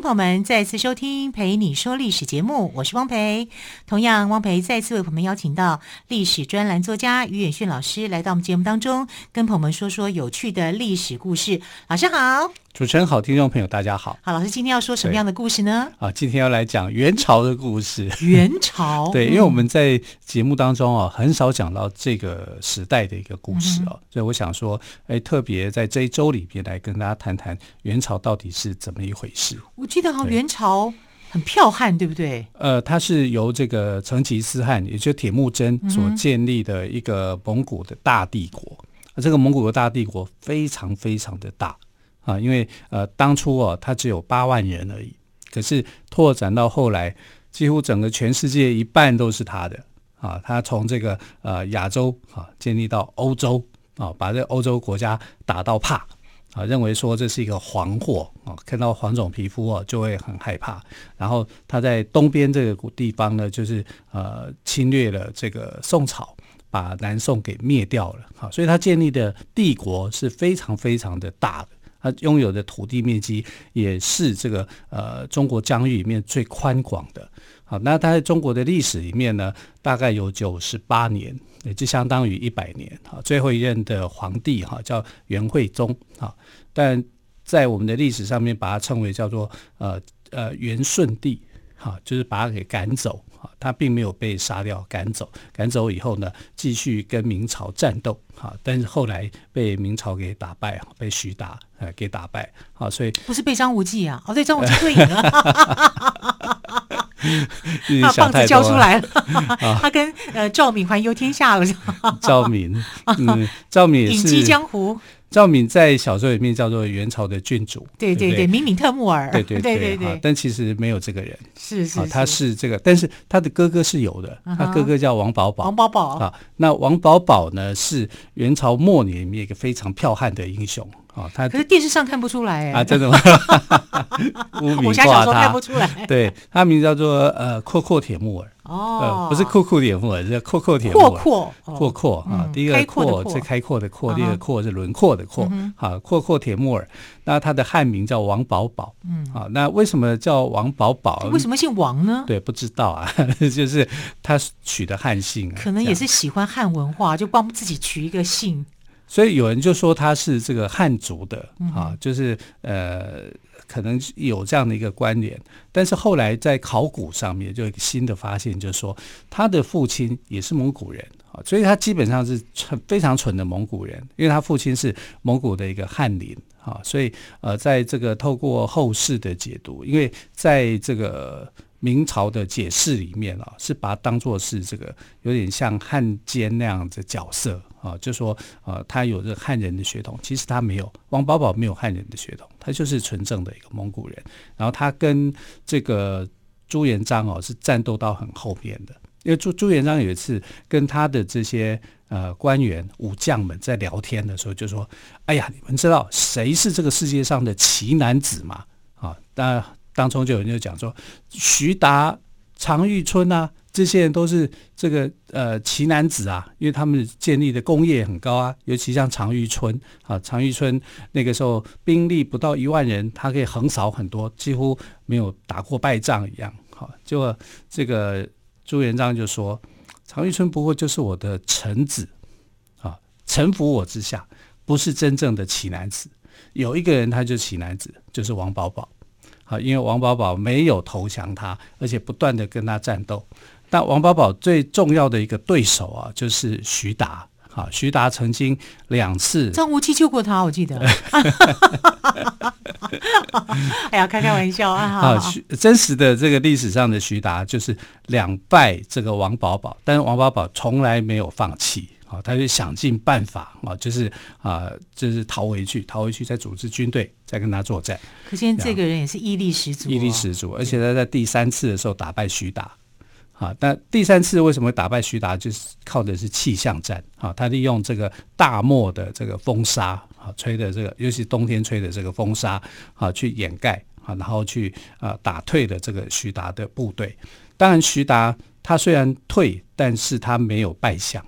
朋友们再次收听《陪你说历史》节目，我是汪培。同样，汪培再次为朋友们邀请到历史专栏作家于远逊老师来到我们节目当中，跟朋友们说说有趣的历史故事。老师好。主持人好，听众朋友大家好。好，老师今天要说什么样的故事呢？啊，今天要来讲元朝的故事。元朝，对，因为我们在节目当中啊，很少讲到这个时代的一个故事哦、啊，嗯、所以我想说，哎，特别在这一周里边来跟大家谈谈元朝到底是怎么一回事。我记得好像元朝很剽悍，对不对？呃，它是由这个成吉思汗，也就是铁木真所建立的一个蒙古的大帝国。这个蒙古的大帝国非常非常的大。啊，因为呃，当初哦，他只有八万人而已，可是拓展到后来，几乎整个全世界一半都是他的啊。他从这个呃亚洲啊建立到欧洲啊，把这欧洲国家打到怕啊，认为说这是一个黄祸啊，看到黄种皮肤哦就会很害怕。然后他在东边这个地方呢，就是呃侵略了这个宋朝，把南宋给灭掉了。好，所以他建立的帝国是非常非常的大的。他拥有的土地面积也是这个呃中国疆域里面最宽广的。好，那他在中国的历史里面呢，大概有九十八年，也就相当于一百年。好，最后一任的皇帝哈叫元惠宗。好，但在我们的历史上面把它称为叫做呃呃元顺帝。好，就是把他给赶走。他并没有被杀掉，赶走，赶走以后呢，继续跟明朝战斗，哈，但是后来被明朝给打败，被徐达呃给打败，好，所以不是被张无忌啊，哦，对，张无忌退隐了，把 棒子交出来了，他跟呃赵敏环游天下了，赵敏，嗯，赵敏隐居江湖。赵敏在小说里面叫做元朝的郡主，对对对，敏敏特木儿，对对 对对对，但其实没有这个人，是是，他是。这个，但是他的哥哥是有的，他哥哥叫王保保，王保保啊，那王保保呢是元朝末年里面一个非常剽悍的英雄啊，他可是电视上看不出来啊，真的吗？武侠小说看不出来，对他名字叫做呃阔阔铁木耳。哦，不是阔阔铁木耳，是阔阔铁木耳。阔阔阔阔啊，第一个阔是开阔的阔，第二个阔是轮廓的阔。好，阔阔铁木耳，那他的汉名叫王宝宝。嗯，好，那为什么叫王宝宝？为什么姓王呢？对，不知道啊，就是他取的汉姓。可能也是喜欢汉文化，就帮自己取一个姓。所以有人就说他是这个汉族的啊，就是呃。可能有这样的一个关联，但是后来在考古上面就有一个新的发现，就是说他的父亲也是蒙古人啊，所以他基本上是纯非常纯的蒙古人，因为他父亲是蒙古的一个翰林啊，所以呃，在这个透过后世的解读，因为在这个。明朝的解释里面啊，是把它当做是这个有点像汉奸那样子角色啊，就说呃，他有这个汉人的血统，其实他没有，王保保没有汉人的血统，他就是纯正的一个蒙古人。然后他跟这个朱元璋哦是战斗到很后面的，因为朱朱元璋有一次跟他的这些呃官员武将们在聊天的时候，就说：“哎呀，你们知道谁是这个世界上的奇男子吗？”啊，当当中就有人就讲说，徐达、常遇春啊，这些人都是这个呃奇男子啊，因为他们建立的功业很高啊，尤其像常遇春啊，常遇春那个时候兵力不到一万人，他可以横扫很多，几乎没有打过败仗一样。好，结果这个朱元璋就说，常遇春不过就是我的臣子啊，臣服我之下，不是真正的奇男子。有一个人他就是奇男子，就是王保保。好，因为王保保没有投降他，而且不断的跟他战斗。但王保保最重要的一个对手啊，就是徐达。啊，徐达曾经两次，张无忌救过他，我记得。哎呀，开开玩笑啊！啊，徐真实的这个历史上的徐达就是两败这个王保保，但是王保保从来没有放弃。啊，他就想尽办法啊，就是啊，就是逃回去，逃回去，再组织军队，再跟他作战。可见这个人也是毅力十足，哦，毅力十足，而且他在第三次的时候打败徐达。啊，那第三次为什么会打败徐达？就是靠的是气象战啊，他利用这个大漠的这个风沙啊，吹的这个，尤其冬天吹的这个风沙啊，去掩盖啊，然后去啊打退的这个徐达的部队。当然，徐达他虽然退，但是他没有败相。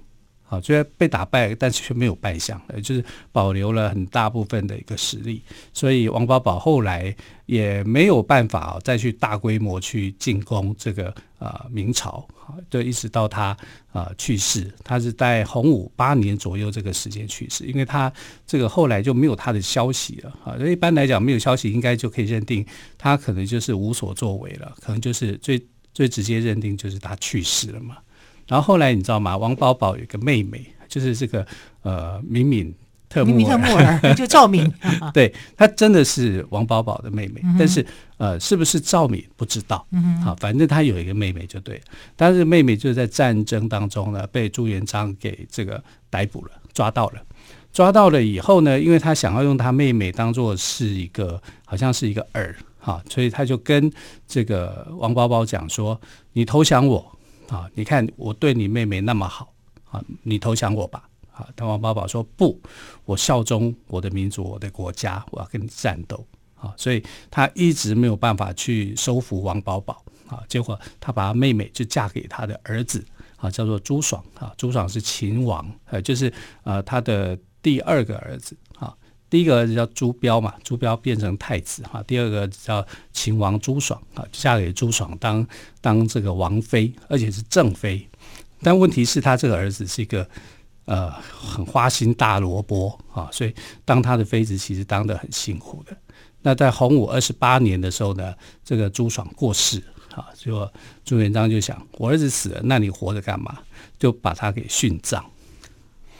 啊，虽然被打败，但是却没有败相，就是保留了很大部分的一个实力。所以王保保后来也没有办法再去大规模去进攻这个啊明朝，就一直到他啊去世，他是在洪武八年左右这个时间去世，因为他这个后来就没有他的消息了啊。所以一般来讲，没有消息，应该就可以认定他可能就是无所作为了，可能就是最最直接认定就是他去世了嘛。然后后来你知道吗？王保保有一个妹妹，就是这个呃敏敏特木尔，敏敏特木尔 就赵敏，对，她真的是王保保的妹妹，嗯、但是呃是不是赵敏不知道，嗯好，反正她有一个妹妹就对，但是妹妹就是在战争当中呢被朱元璋给这个逮捕了，抓到了，抓到了以后呢，因为他想要用他妹妹当做是一个好像是一个饵，哈，所以他就跟这个王保保讲说：“你投降我。”啊！你看我对你妹妹那么好啊，你投降我吧！啊，但王宝宝说不，我效忠我的民族，我的国家，我要跟你战斗啊！所以他一直没有办法去收服王宝宝啊。结果他把他妹妹就嫁给他的儿子啊，叫做朱爽啊。朱爽是秦王，呃，就是呃他的第二个儿子啊。第一个儿子叫朱标嘛，朱标变成太子哈。第二个叫秦王朱爽啊，嫁给朱爽当当这个王妃，而且是正妃。但问题是，他这个儿子是一个呃很花心大萝卜啊，所以当他的妃子其实当得很辛苦的。那在洪武二十八年的时候呢，这个朱爽过世啊，就朱元璋就想，我儿子死了，那你活着干嘛？就把他给殉葬。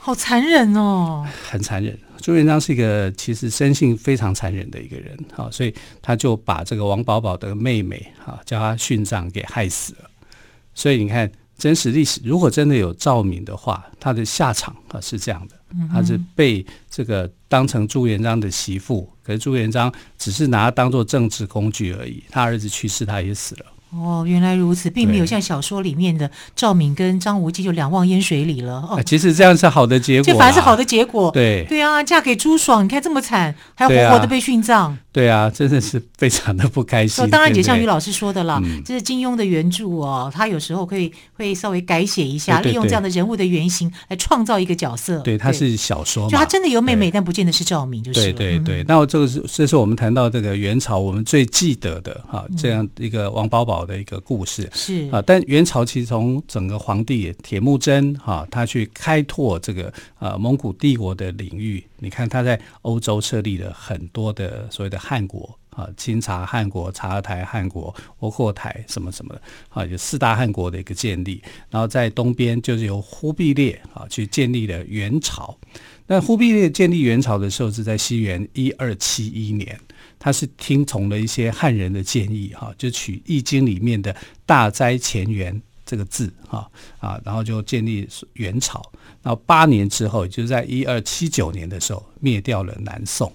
好残忍哦，很残忍。朱元璋是一个其实生性非常残忍的一个人，好，所以他就把这个王保保的妹妹，哈，叫他殉葬给害死了。所以你看，真实历史如果真的有赵敏的话，他的下场啊是这样的，他是被这个当成朱元璋的媳妇，可是朱元璋只是拿他当做政治工具而已。他儿子去世，他也死了。哦，原来如此，并没有像小说里面的赵敏跟张无忌就两忘烟水里了。哦，其实这样是好的结果，这反而是好的结果。对对啊，嫁给朱爽，你看这么惨，还要活活的被殉葬。对啊，真的是非常的不开心。当然也像于老师说的了，这是金庸的原著哦，他有时候可以会稍微改写一下，利用这样的人物的原型来创造一个角色。对，他是小说嘛，就他真的有妹妹，但不见得是赵敏，就是。对对对，那这个是这是我们谈到这个元朝我们最记得的哈，这样一个王保保的一个故事是啊。但元朝其实从整个皇帝铁木真哈，他去开拓这个呃蒙古帝国的领域，你看他在欧洲设立了很多的所谓的。汉国啊，清察汉国、察台汉国、窝阔台什么什么的啊，有四大汉国的一个建立。然后在东边就是由忽必烈啊去建立了元朝。那忽必烈建立元朝的时候是在西元一二七一年，他是听从了一些汉人的建议哈，就取《易经》里面的大灾前元这个字哈啊，然后就建立元朝。然后八年之后，就是在一二七九年的时候，灭掉了南宋。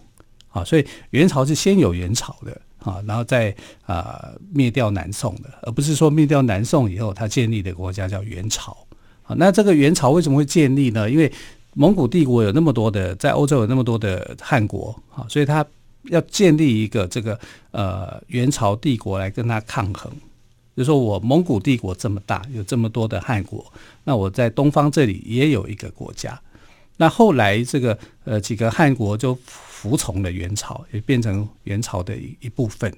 啊，所以元朝是先有元朝的啊，然后再啊灭掉南宋的，而不是说灭掉南宋以后他建立的国家叫元朝。啊，那这个元朝为什么会建立呢？因为蒙古帝国有那么多的，在欧洲有那么多的汗国，啊，所以他要建立一个这个呃元朝帝国来跟他抗衡。就是说我蒙古帝国这么大，有这么多的汗国，那我在东方这里也有一个国家。那后来这个呃几个汗国就。服从了元朝，也变成元朝的一一部分，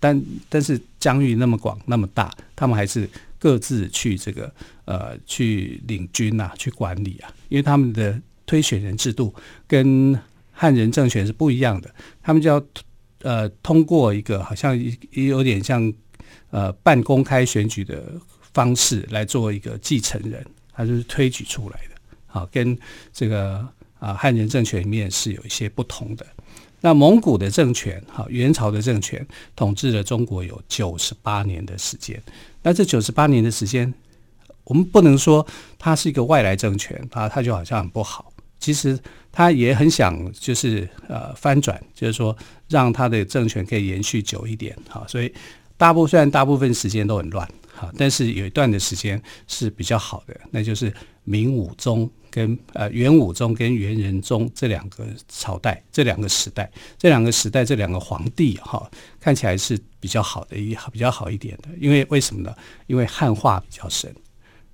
但但是疆域那么广那么大，他们还是各自去这个呃去领军呐、啊，去管理啊，因为他们的推选人制度跟汉人政权是不一样的，他们就要呃通过一个好像也有点像呃半公开选举的方式来做一个继承人，他就是推举出来的，好跟这个。啊，汉人政权里面是有一些不同的。那蒙古的政权，哈，元朝的政权统治了中国有九十八年的时间。那这九十八年的时间，我们不能说它是一个外来政权，啊，它就好像很不好。其实他也很想，就是呃翻转，就是说让他的政权可以延续久一点，哈。所以大部虽然大部分时间都很乱，哈，但是有一段的时间是比较好的，那就是明武宗跟呃元武宗跟元仁宗这两个朝代，这两个时代，这两个时代这两个皇帝哈，看起来是比较好的一比较好一点的，因为为什么呢？因为汉化比较深，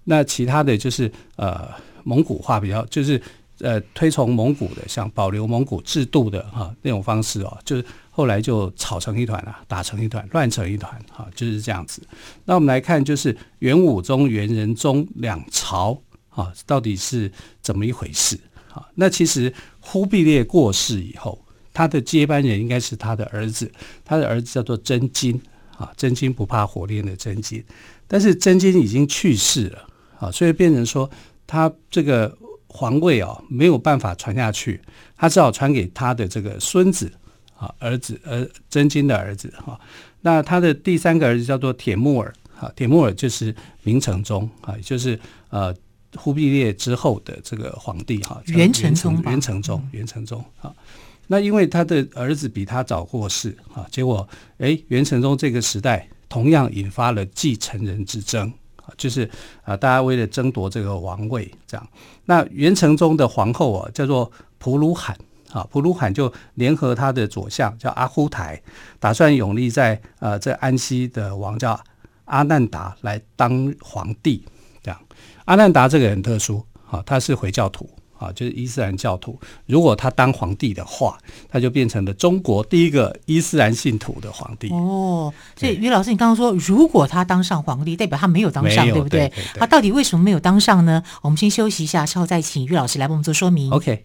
那其他的就是呃蒙古化比较就是呃推崇蒙古的，像保留蒙古制度的哈那种方式哦，就是。后来就吵成一团了，打成一团，乱成一团，哈，就是这样子。那我们来看，就是元武宗、元仁宗两朝，啊，到底是怎么一回事？啊，那其实忽必烈过世以后，他的接班人应该是他的儿子，他的儿子叫做真金，啊，真金不怕火炼的真金。但是真金已经去世了，啊，所以变成说他这个皇位啊没有办法传下去，他只好传给他的这个孙子。啊，儿子，呃真金的儿子哈，那他的第三个儿子叫做铁木儿，哈，铁木尔就是明成宗啊，也就是呃忽必烈之后的这个皇帝哈，元成宗，元成宗，元成宗啊。那因为他的儿子比他早过世啊，结果哎，元成宗这个时代同样引发了继承人之争啊，就是啊，大家为了争夺这个王位这样。那元成宗的皇后啊，叫做普鲁罕。啊，普鲁罕就联合他的左相叫阿忽台，打算永立在呃在安西的王叫阿难达来当皇帝。这样，阿难达这个很特殊，啊，他是回教徒，啊，就是伊斯兰教徒。如果他当皇帝的话，他就变成了中国第一个伊斯兰信徒的皇帝。哦，所以于老师，你刚刚说，如果他当上皇帝，代表他没有当上，对不对？他到底为什么没有当上呢？我们先休息一下，稍后再请于老师来帮我们做说明。OK。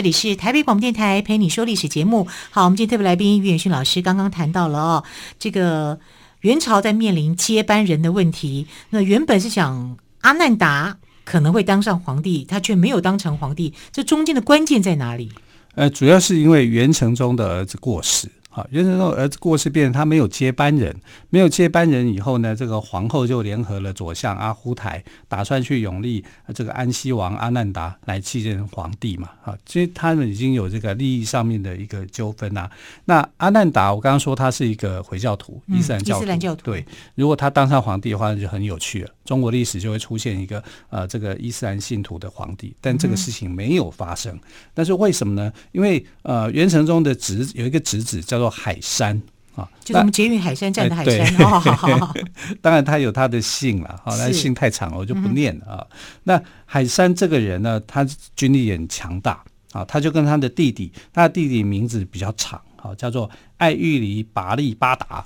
这里是台北广播电台陪你说历史节目。好，我们今天特别来宾于远逊老师刚刚谈到了哦，这个元朝在面临接班人的问题。那原本是想阿难达可能会当上皇帝，他却没有当成皇帝，这中间的关键在哪里？呃，主要是因为元成宗的儿子过世。好，元成宗儿子过世，变成他没有接班人，没有接班人以后呢，这个皇后就联合了左相阿忽台，打算去永历这个安西王阿难达来继任皇帝嘛。啊，其实他们已经有这个利益上面的一个纠纷啊。那阿难达，我刚刚说他是一个回教徒，伊斯兰教徒，嗯，伊斯兰教徒。对，如果他当上皇帝的话，那就很有趣了。中国历史就会出现一个呃这个伊斯兰信徒的皇帝，但这个事情没有发生。嗯、但是为什么呢？因为呃元成宗的侄有一个侄子叫做海山啊，就是我们捷运海山站的海山。哦，好好好。当然他有他的姓了，好，那姓太长了，我就不念了啊。那海山这个人呢，他军力也很强大啊，他就跟他的弟弟，他的弟弟名字比较长，啊，叫做爱玉离拔力八达。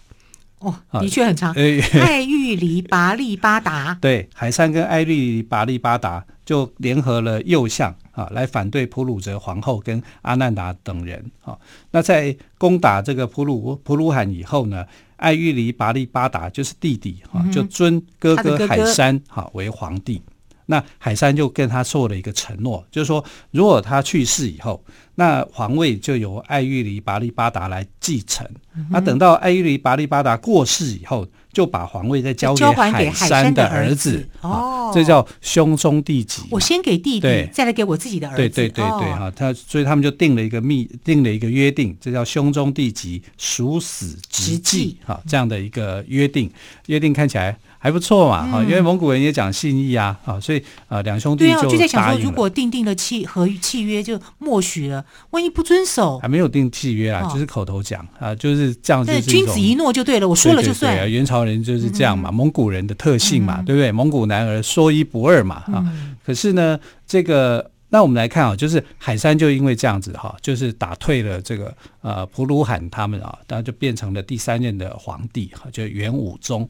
哦，的确很长。爱玉离拔力巴达，对，海山跟爱玉离拔力巴达就联合了右相啊，来反对普鲁哲皇后跟阿难达等人啊。那在攻打这个普鲁普鲁罕以后呢，爱玉离拔力巴达就是弟弟啊，就尊哥哥海山哈为皇帝。那海山就跟他做了一个承诺，就是说，如果他去世以后，那皇位就由艾玉离拔力巴达来继承。嗯、那等到艾玉离拔力巴达过世以后，就把皇位再交给海山的儿子。哦，这叫兄终弟及。我先给弟弟，再来给我自己的儿子。对对对对，哈、哦，他所以他们就定了一个密，定了一个约定，这叫兄终弟及，殊死直继。哈，这样的一个约定，约定看起来。还不错嘛，哈、嗯，因为蒙古人也讲信义啊，啊，所以啊，两兄弟就就在想说，如果订定了契和契约就默许了，万一不遵守，还没有定契约啊，哦、就是口头讲啊，就是这样。子，君子一诺就对了，我说了就算。对，对，对啊，元朝人就是这样嘛，嗯、蒙古人的特性嘛，嗯、对不对？蒙古男儿说一不二嘛，啊、嗯，可是呢，这个。那我们来看啊，就是海山就因为这样子哈，就是打退了这个呃普鲁罕他们啊，然后就变成了第三任的皇帝哈，就元武宗。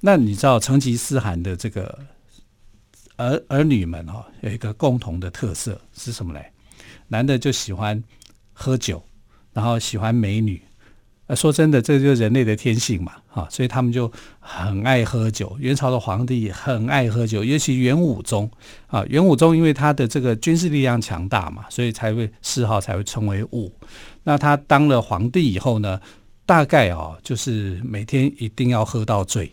那你知道成吉思汗的这个儿儿女们哈，有一个共同的特色是什么嘞？男的就喜欢喝酒，然后喜欢美女。呃，说真的，这就是人类的天性嘛，哈，所以他们就很爱喝酒。元朝的皇帝很爱喝酒，尤其元武宗啊，元武宗因为他的这个军事力量强大嘛，所以才会谥号才会称为武。那他当了皇帝以后呢，大概啊，就是每天一定要喝到醉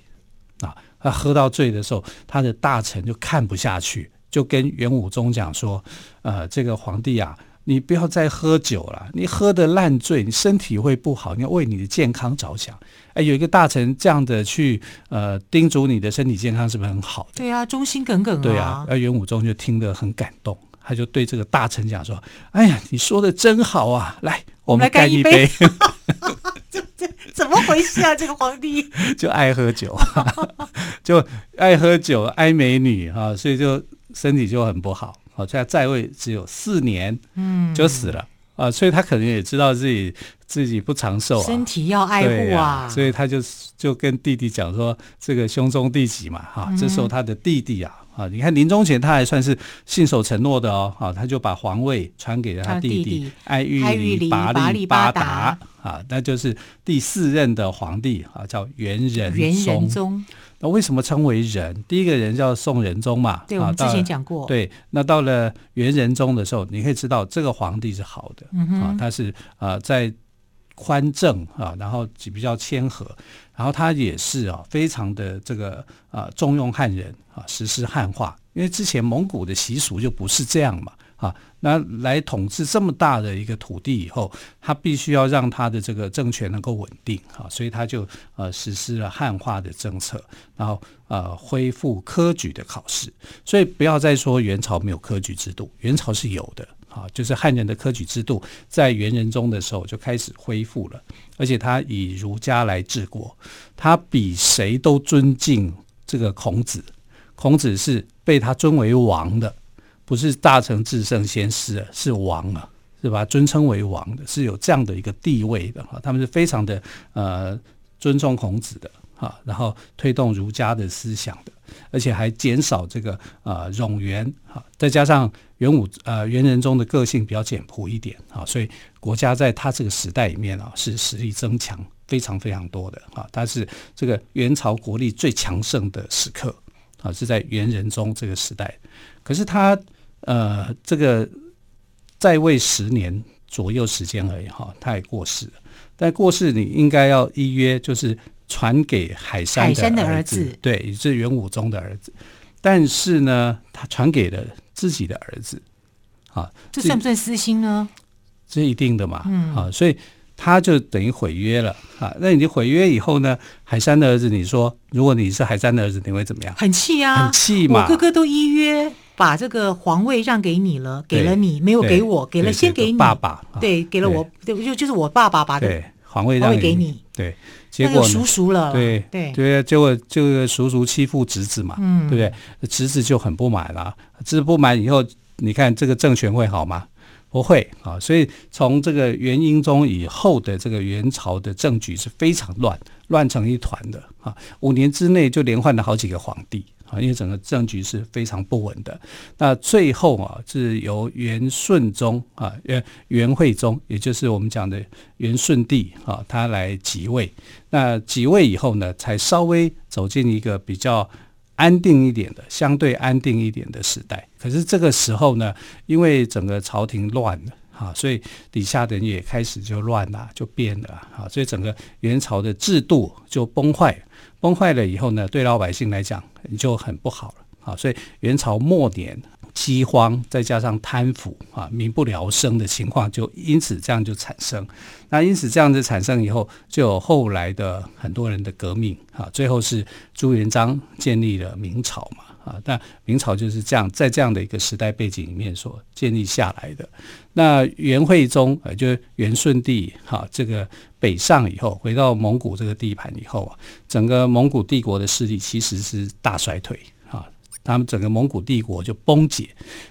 啊。他喝到醉的时候，他的大臣就看不下去，就跟元武宗讲说：“呃，这个皇帝啊。”你不要再喝酒了，你喝的烂醉，你身体会不好。你要为你的健康着想。哎，有一个大臣这样的去呃叮嘱你的身体健康，是不是很好的？对啊，忠心耿耿啊。对啊，而元武宗就听得很感动，他就对这个大臣讲说：“哎呀，你说的真好啊，来，我们干一杯。怎么回事啊？这个皇帝 就爱喝酒，就爱喝酒，爱美女啊，所以就身体就很不好。”好，在在位只有四年，嗯，就死了啊，所以他可能也知道自己自己不长寿啊，身体要爱护啊，啊，所以他就就跟弟弟讲说，这个兄终弟及嘛，哈、啊，这时候他的弟弟啊，啊，你看临终前他还算是信守承诺的哦，啊，他就把皇位传给了他弟弟爱玉里拔力八达啊，那就是第四任的皇帝啊，叫元仁元仁宗。那为什么称为仁？第一个人叫宋仁宗嘛，对，我们之前讲过。对，那到了元仁宗的时候，你可以知道这个皇帝是好的，嗯、啊，他是呃在宽政啊，然后比较谦和，然后他也是啊非常的这个啊重用汉人啊，实施汉化，因为之前蒙古的习俗就不是这样嘛。啊，那来统治这么大的一个土地以后，他必须要让他的这个政权能够稳定啊，所以他就呃实施了汉化的政策，然后呃恢复科举的考试。所以不要再说元朝没有科举制度，元朝是有的啊，就是汉人的科举制度在元仁宗的时候就开始恢复了，而且他以儒家来治国，他比谁都尊敬这个孔子，孔子是被他尊为王的。不是大成至圣先师，是王啊，是吧？尊称为王的，是有这样的一个地位的哈。他们是非常的呃尊重孔子的啊，然后推动儒家的思想的，而且还减少这个呃冗员哈。再加上元武呃元仁宗的个性比较简朴一点啊，所以国家在他这个时代里面啊是实力增强非常非常多的啊。他是这个元朝国力最强盛的时刻啊，是在元仁宗这个时代。可是他。呃，这个在位十年左右时间而已哈，他也过世了。但过世你应该要依约，就是传给海山的儿子，对，也是元武宗的儿子。但是呢，他传给了自己的儿子，啊，这算不算私心呢？这一定的嘛，嗯，啊，所以他就等于毁约了啊。那你毁约以后呢，海山的儿子，你说如果你是海山的儿子，你会怎么样？很气啊，很气嘛，我哥哥都依约。把这个皇位让给你了，给了你，没有给我，给了先给你爸爸，对，给了我，对，就就是我爸爸把对皇位让给你，对，结果叔叔了，对对对，结果这个叔叔欺负侄子嘛，嗯，对不对？侄子就很不满了，侄子不满以后，你看这个政权会好吗？不会啊，所以从这个元英宗以后的这个元朝的政局是非常乱，乱成一团的啊，五年之内就连换了好几个皇帝。啊，因为整个政局是非常不稳的。那最后啊，是由元顺宗啊，元元惠宗，也就是我们讲的元顺帝啊，他来即位。那即位以后呢，才稍微走进一个比较安定一点的、相对安定一点的时代。可是这个时候呢，因为整个朝廷乱了啊，所以底下的人也开始就乱了，就变了啊，所以整个元朝的制度就崩坏。崩坏了以后呢，对老百姓来讲就很不好了啊！所以元朝末年饥荒，再加上贪腐啊，民不聊生的情况，就因此这样就产生。那因此这样子产生以后，就有后来的很多人的革命啊，最后是朱元璋建立了明朝嘛。啊，但明朝就是这样，在这样的一个时代背景里面所建立下来的。那元惠宗，呃，就是元顺帝，哈，这个北上以后，回到蒙古这个地盘以后啊，整个蒙古帝国的势力其实是大衰退，啊，他们整个蒙古帝国就崩解，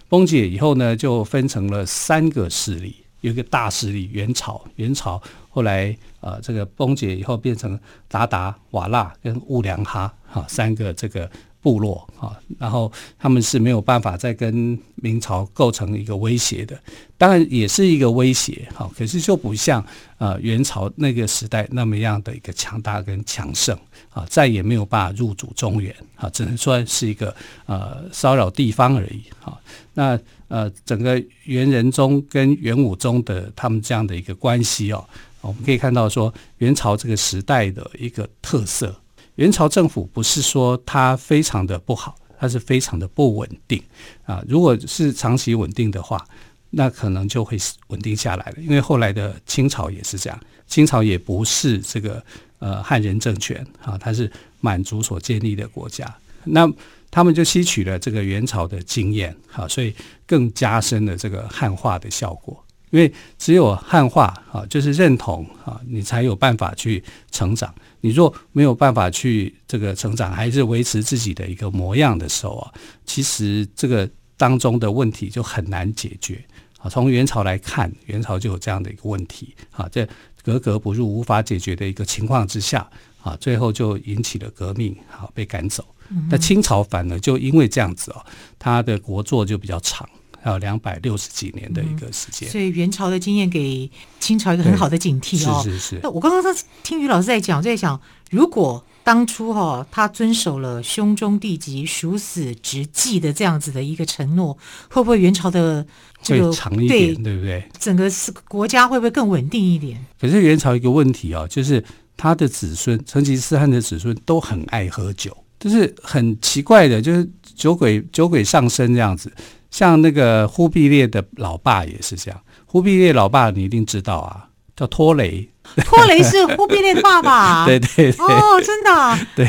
崩解以后呢，就分成了三个势力，有一个大势力元朝，元朝后来呃这个崩解以后变成韃靼、瓦剌跟兀良哈哈三个这个。部落啊，然后他们是没有办法再跟明朝构成一个威胁的，当然也是一个威胁哈，可是就不像呃元朝那个时代那么样的一个强大跟强盛啊，再也没有办法入主中原啊，只能说是一个呃骚扰地方而已哈。那呃整个元仁宗跟元武宗的他们这样的一个关系哦，我们可以看到说元朝这个时代的一个特色。元朝政府不是说它非常的不好，它是非常的不稳定啊。如果是长期稳定的话，那可能就会稳定下来了。因为后来的清朝也是这样，清朝也不是这个呃汉人政权啊，它是满族所建立的国家。那他们就吸取了这个元朝的经验，啊，所以更加深了这个汉化的效果。因为只有汉化啊，就是认同啊，你才有办法去成长。你若没有办法去这个成长，还是维持自己的一个模样的时候啊，其实这个当中的问题就很难解决啊。从元朝来看，元朝就有这样的一个问题啊，在格格不入、无法解决的一个情况之下啊，最后就引起了革命，好被赶走。那清朝反而就因为这样子哦，他的国祚就比较长。还有两百六十几年的一个时间，嗯，所以元朝的经验给清朝一个很好的警惕哦。是是是。那我刚刚听于老师在讲，在想，如果当初哈、哦、他遵守了兄终弟及、殊死直继的这样子的一个承诺，会不会元朝的这个会长一点，对，对不对？整个是国家会不会更稳定一点？可是元朝一个问题哦，就是他的子孙成吉思汗的子孙都很爱喝酒，就是很奇怪的，就是酒鬼酒鬼上身这样子。像那个忽必烈的老爸也是这样，忽必烈老爸你一定知道啊，叫托雷。托雷是忽必烈的爸爸。对对对。哦，真的、啊。对。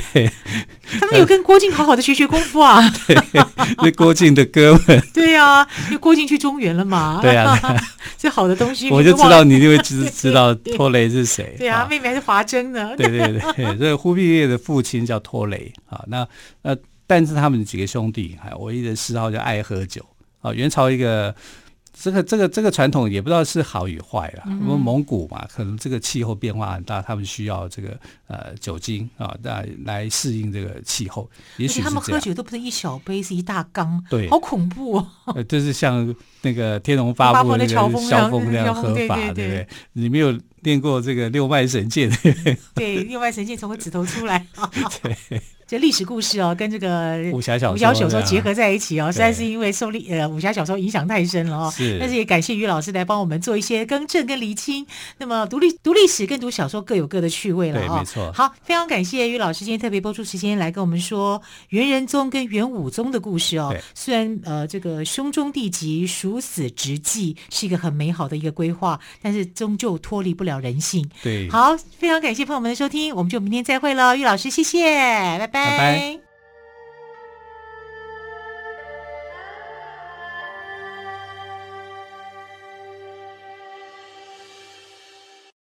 他们有跟郭靖好好的学学功夫啊。对。那郭靖的哥们。对呀、啊，因为郭靖去中原了嘛。对啊。这好的东西。我就知道你就会知知道托雷是谁。对啊，妹妹还是华筝呢。对对对，所以忽必烈的父亲叫托雷啊，那那但是他们几个兄弟还唯一的嗜好就爱喝酒。啊，元朝一个这个这个这个传统也不知道是好与坏啦。因为蒙古嘛，可能这个气候变化很大，他们需要这个呃酒精啊，来来适应这个气候。也许他们喝酒都不是一小杯，是一大缸，对，好恐怖哦。呃，就是像那个《天龙八部》那个萧峰那样喝法，对不对？你没有练过这个六脉神剑？对，六脉神剑从我指头出来。对。这历史故事哦，跟这个武侠小说、武侠小说结合在一起哦，实在是因为受历呃武侠小说影响太深了哦。是，但是也感谢于老师来帮我们做一些更正跟厘清。那么读历读历史跟读小说各有各的趣味了哦。对，没错。好，非常感谢于老师今天特别播出时间来跟我们说元仁宗跟元武宗的故事哦。虽然呃这个兄终弟及、殊死直继是一个很美好的一个规划，但是终究脱离不了人性。对。好，非常感谢朋友们的收听，我们就明天再会了。于老师，谢谢，拜拜。